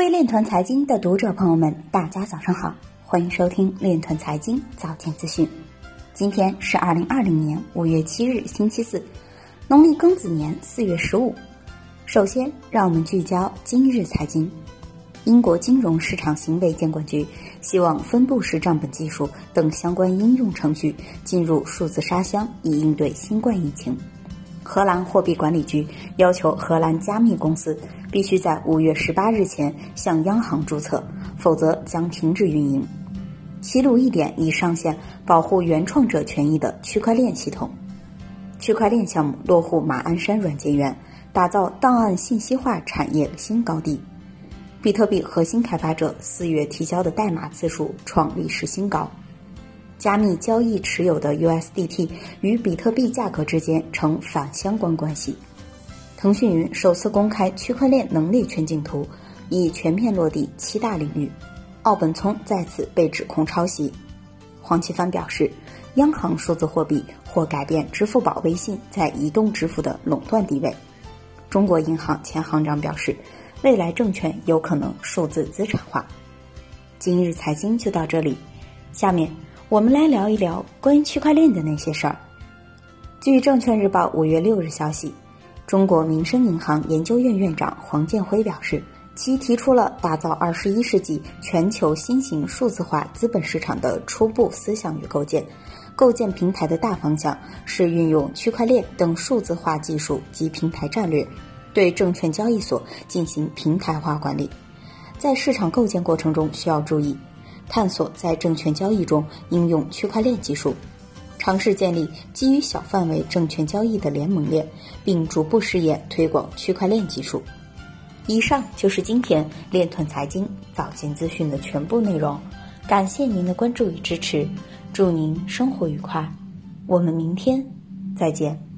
位链团财经的读者朋友们，大家早上好，欢迎收听链团财经早间资讯。今天是二零二零年五月七日，星期四，农历庚子年四月十五。首先，让我们聚焦今日财经。英国金融市场行为监管局希望分布式账本技术等相关应用程序进入数字沙箱，以应对新冠疫情。荷兰货币管理局要求荷兰加密公司必须在五月十八日前向央行注册，否则将停止运营。西路一点已上线保护原创者权益的区块链系统。区块链项目落户马鞍山软件园，打造档案信息化产业新高地。比特币核心开发者四月提交的代码次数创历史新高，加密交易持有的 USDT 与比特币价格之间呈反相关关系。腾讯云首次公开区块链能力全景图，已全面落地七大领域。奥本聪再次被指控抄袭。黄奇帆表示，央行数字货币或改变支付宝、微信在移动支付的垄断地位。中国银行前行长表示。未来证券有可能数字资产化。今日财经就到这里，下面我们来聊一聊关于区块链的那些事儿。据证券日报五月六日消息，中国民生银行研究院院长黄建辉表示，其提出了打造二十一世纪全球新型数字化资本市场的初步思想与构建。构建平台的大方向是运用区块链等数字化技术及平台战略。对证券交易所进行平台化管理，在市场构建过程中需要注意，探索在证券交易中应用区块链技术，尝试建立基于小范围证券交易的联盟链，并逐步试验推广区块链技术。以上就是今天链团财经早间资讯的全部内容，感谢您的关注与支持，祝您生活愉快，我们明天再见。